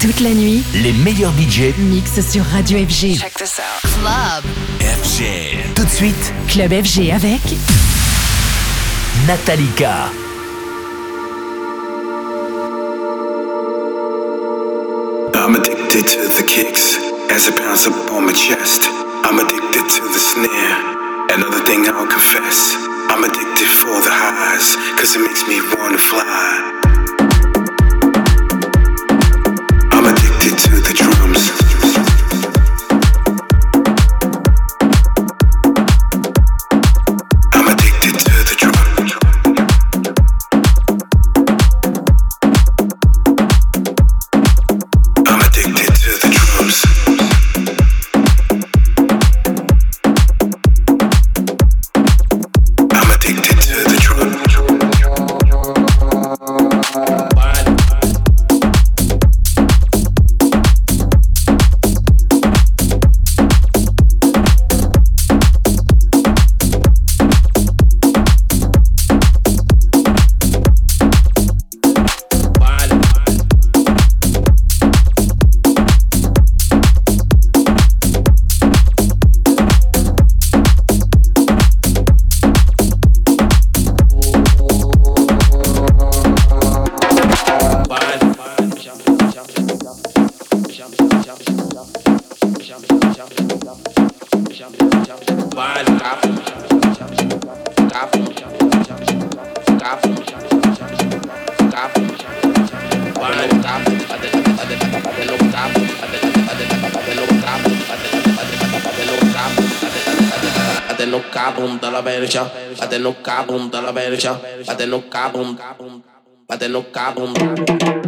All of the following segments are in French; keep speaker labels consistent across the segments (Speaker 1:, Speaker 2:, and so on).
Speaker 1: Toute la nuit,
Speaker 2: les meilleurs budgets
Speaker 1: mixent sur Radio FG.
Speaker 3: Check this out. Club
Speaker 2: FG. Tout de suite,
Speaker 1: Club FG avec
Speaker 2: Natalika.
Speaker 4: I'm addicted to the kicks as it pounds up on my chest. I'm addicted to the snare. Another thing I'll confess. I'm addicted for the highs, cause it makes me wanna fly. To the drums.
Speaker 5: cabum la verja, va tenir un cabum la verja, va tenir un cabum,
Speaker 3: va tenir.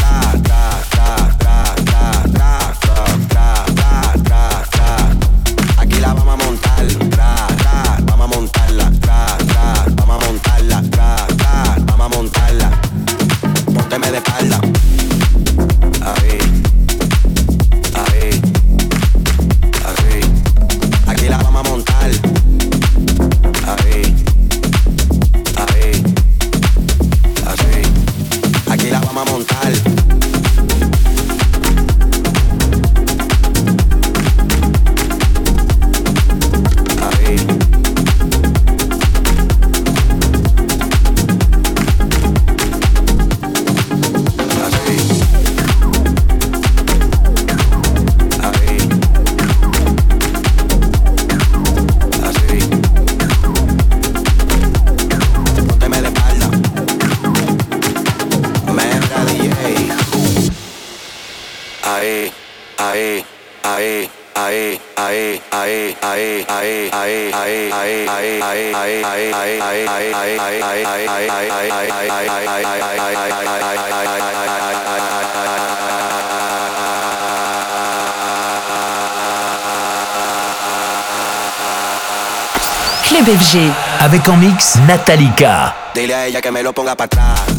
Speaker 1: Club FG.
Speaker 2: Avec en mix Natalika.
Speaker 3: Dile a ella que me lo ponga para atrás.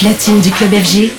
Speaker 6: Platine du club FG.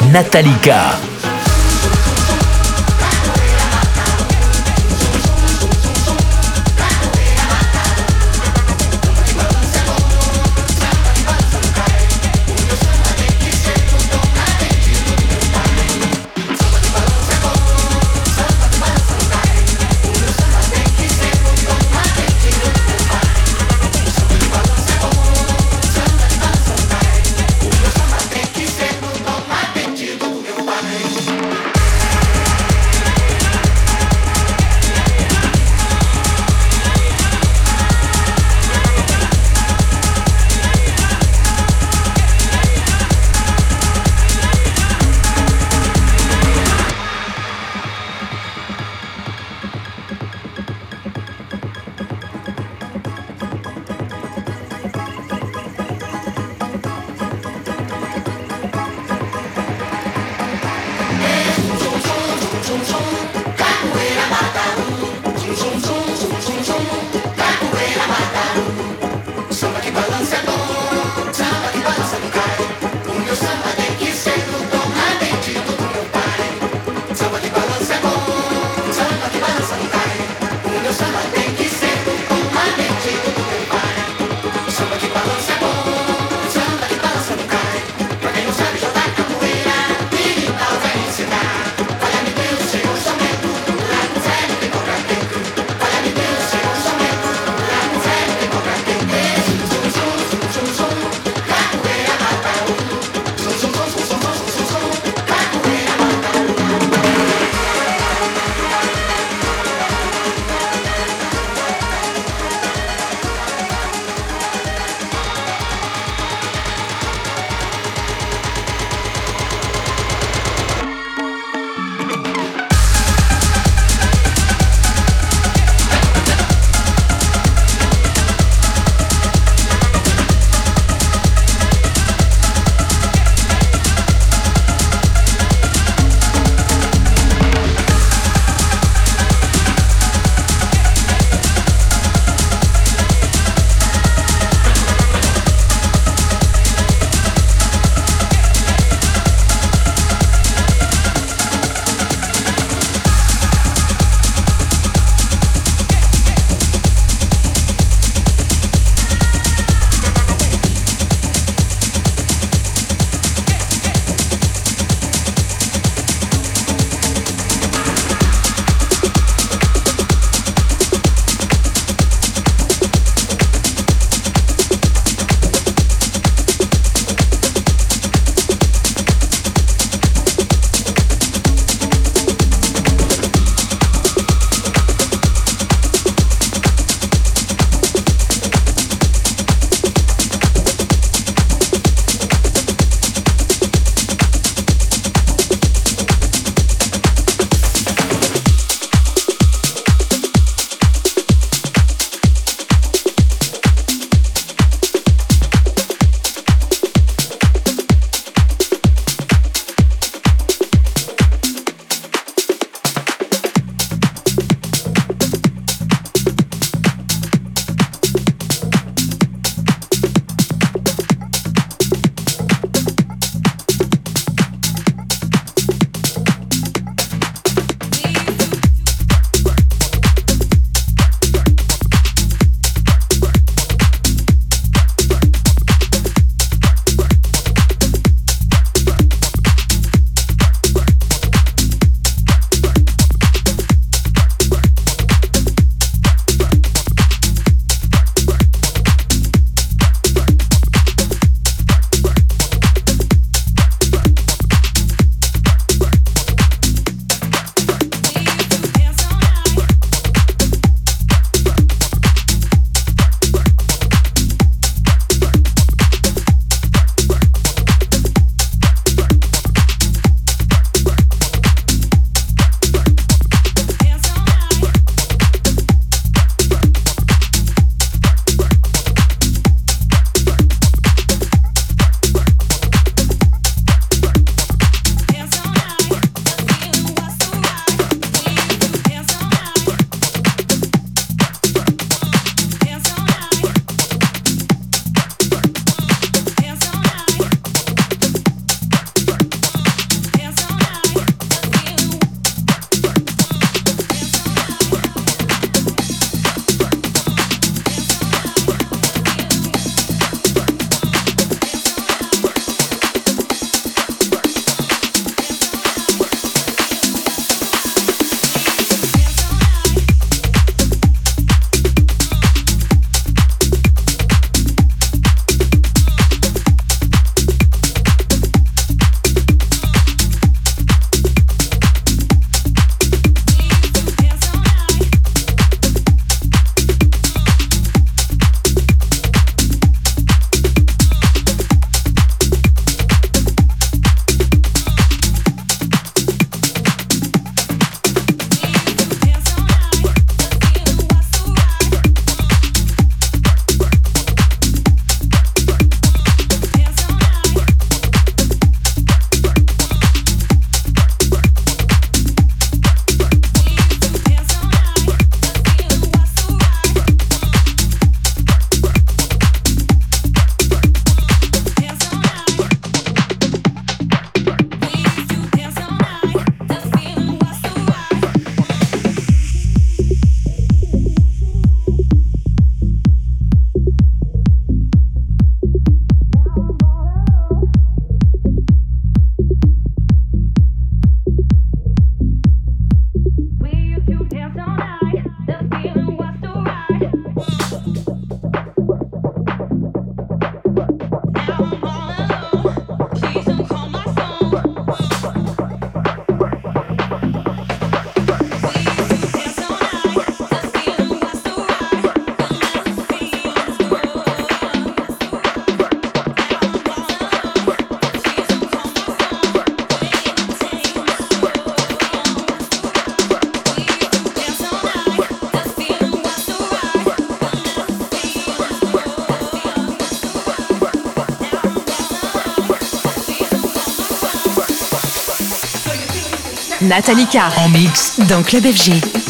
Speaker 7: Natalika.
Speaker 8: Natalika.
Speaker 6: En mix.
Speaker 8: Dans Club FG.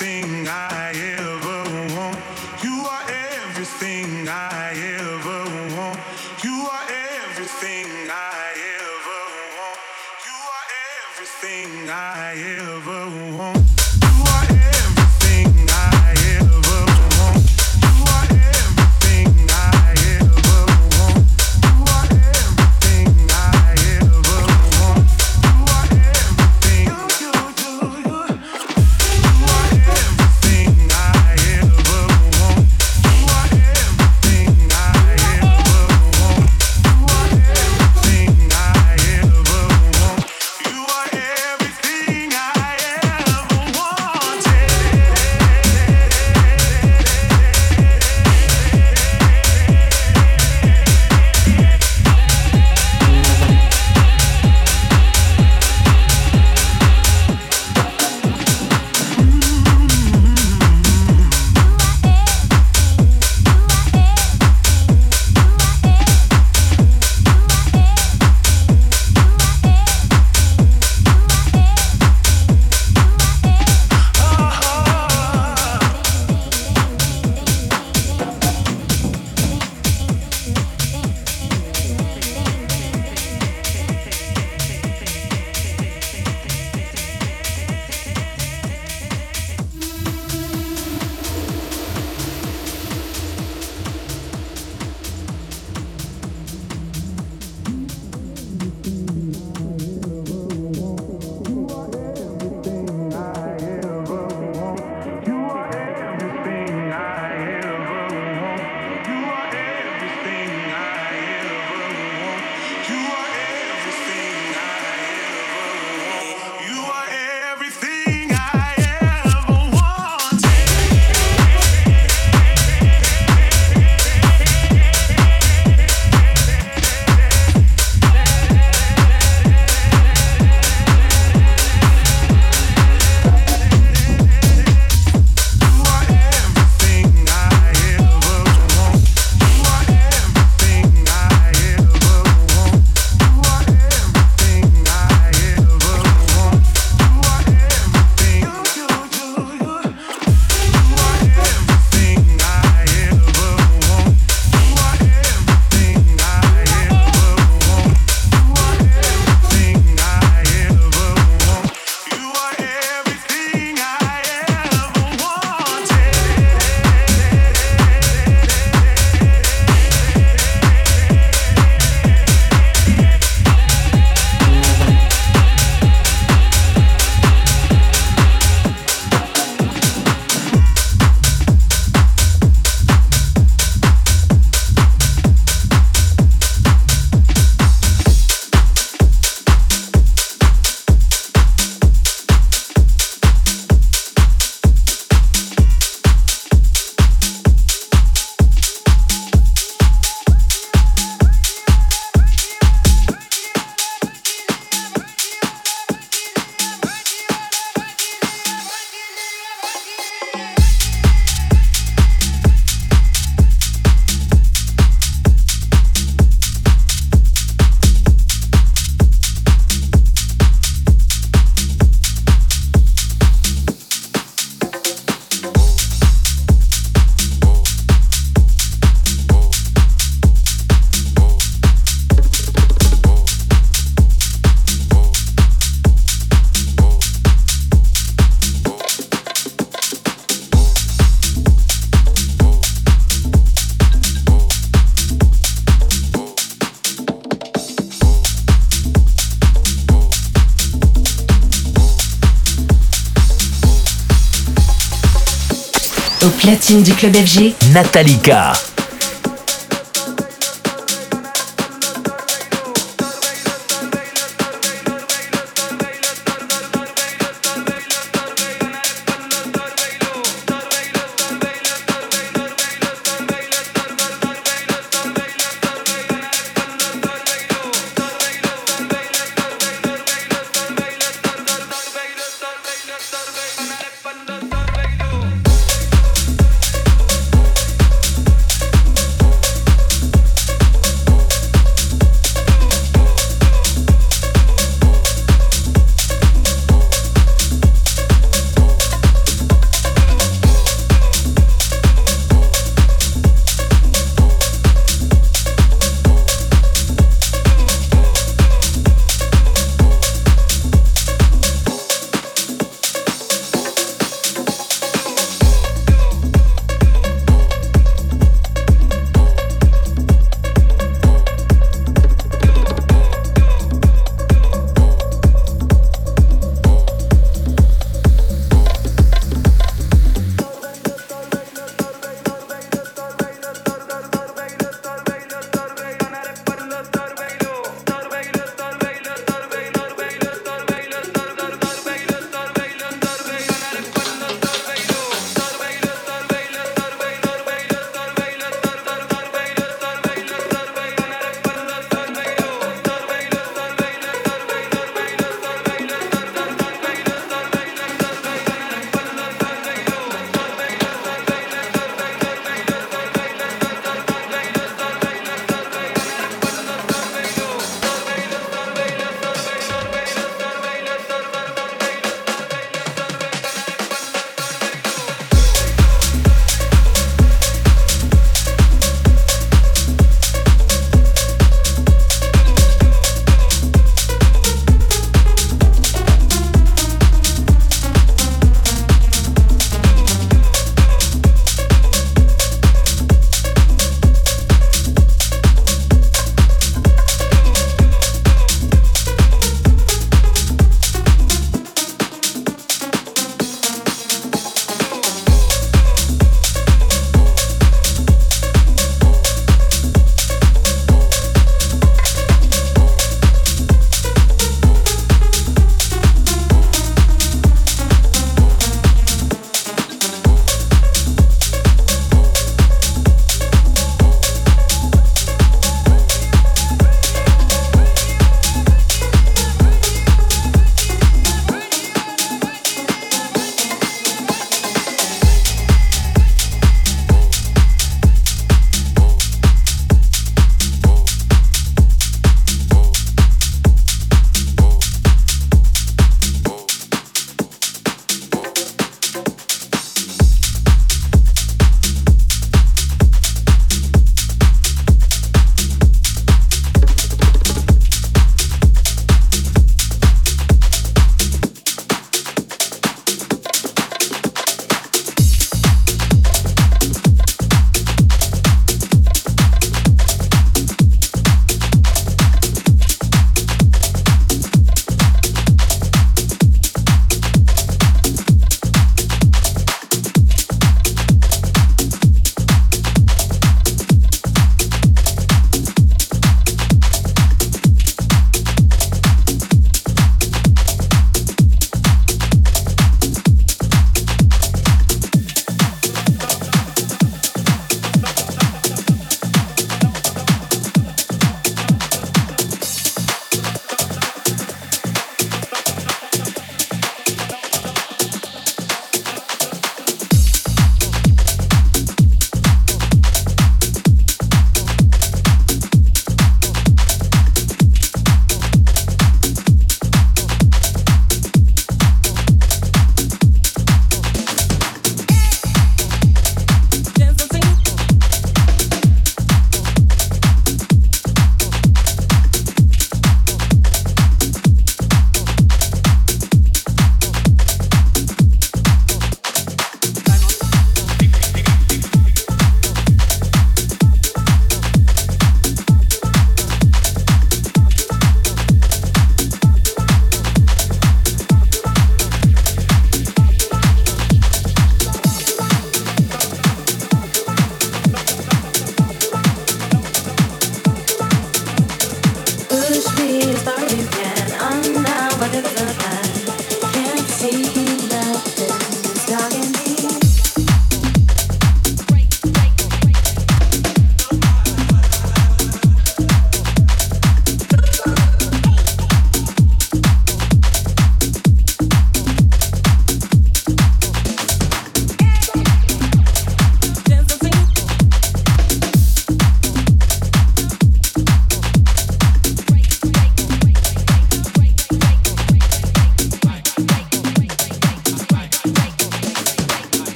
Speaker 6: Thing I platine du club FG,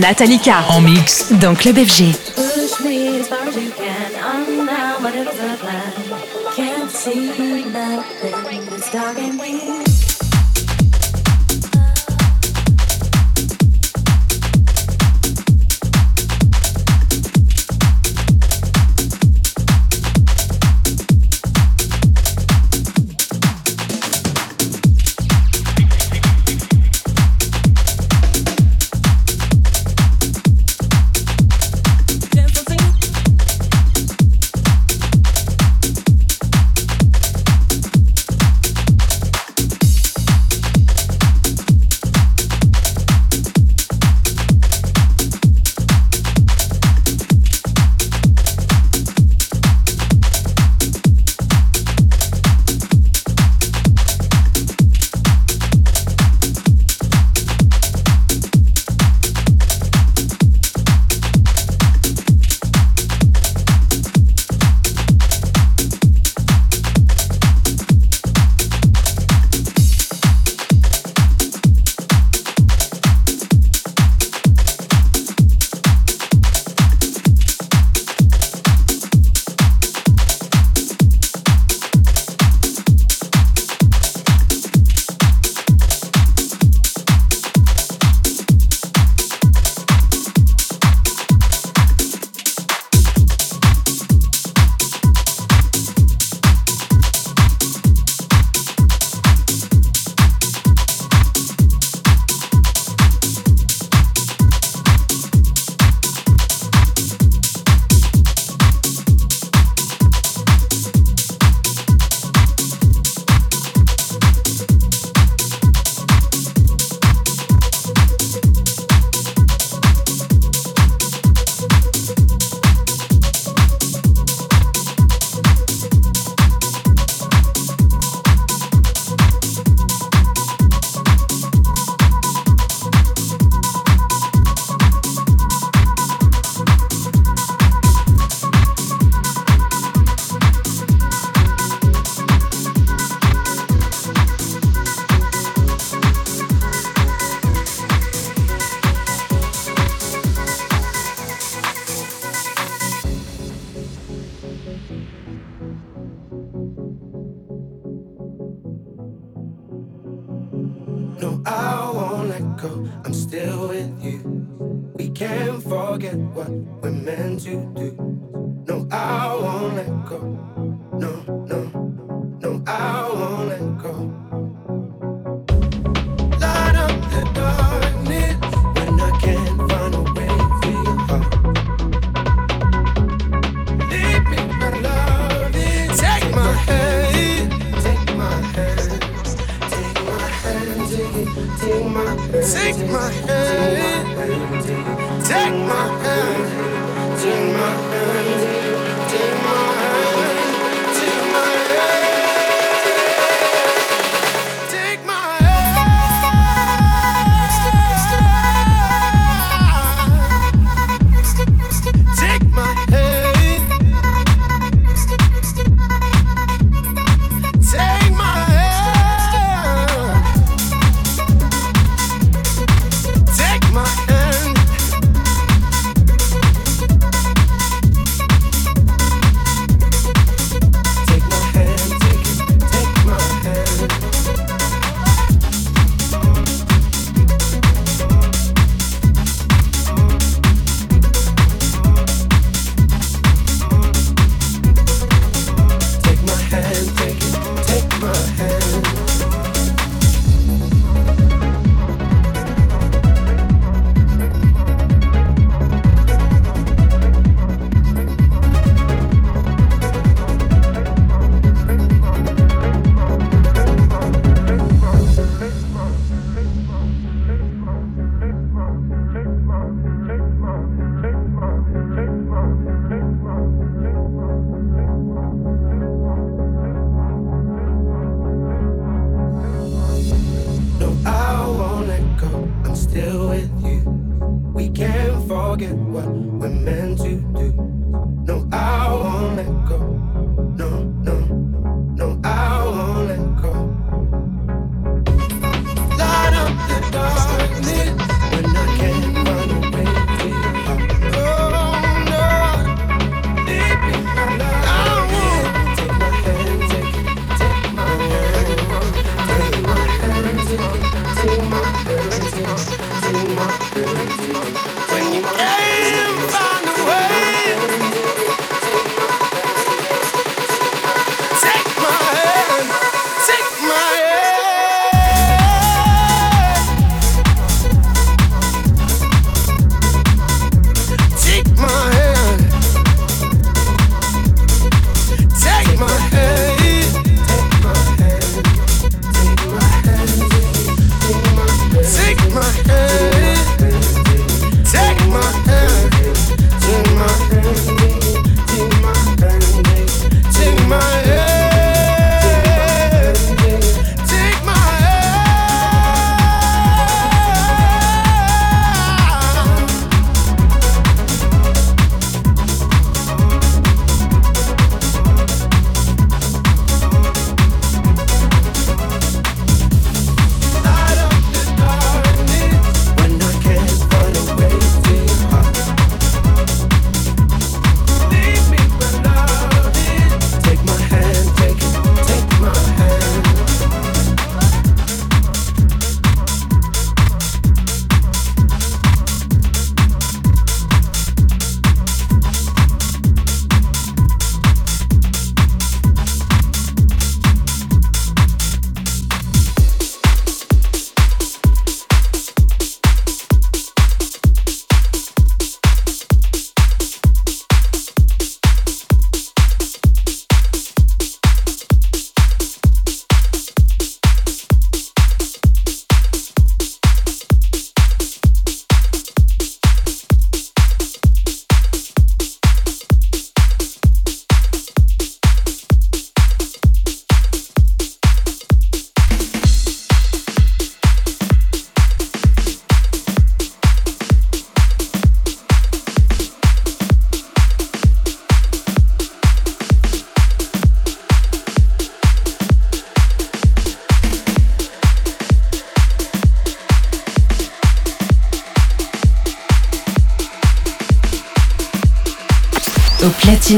Speaker 9: Natalika.
Speaker 1: Natalika.
Speaker 2: En mix.
Speaker 1: Dans Club FG.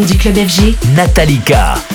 Speaker 6: Du club FG,
Speaker 2: Natalika.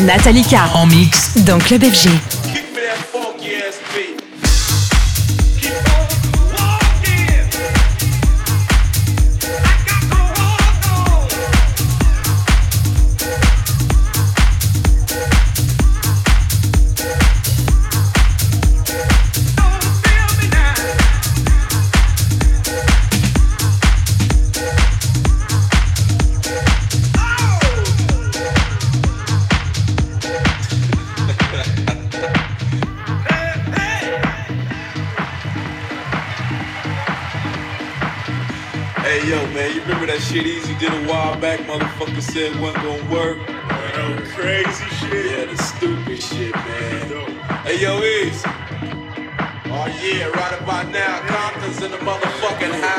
Speaker 6: Nathalie
Speaker 1: K.
Speaker 2: En mix
Speaker 1: dans Club FG.
Speaker 10: said wasn't gonna work. No crazy shit. Yeah, the stupid shit, man. Hey, yo, Ease. Oh, yeah, right about now, Compton's in the motherfucking house.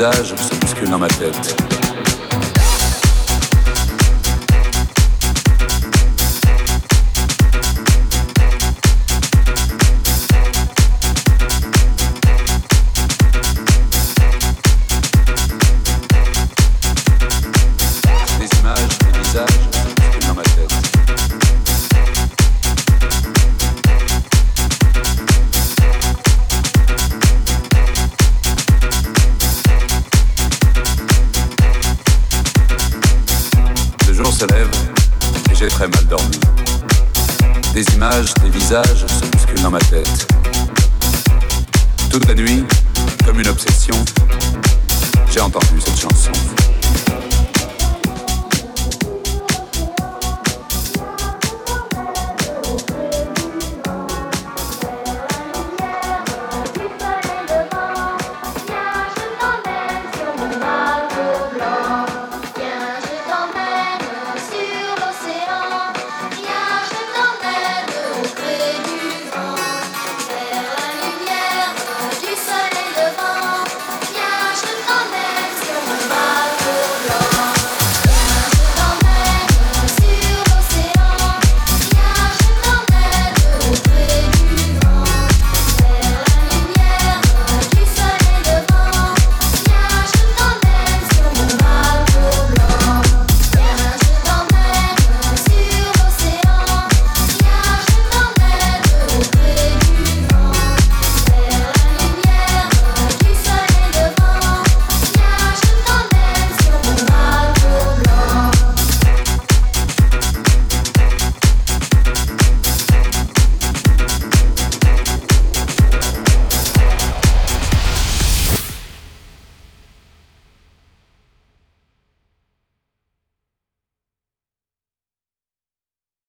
Speaker 11: Images, images, des visages se bousculent dans ma tête.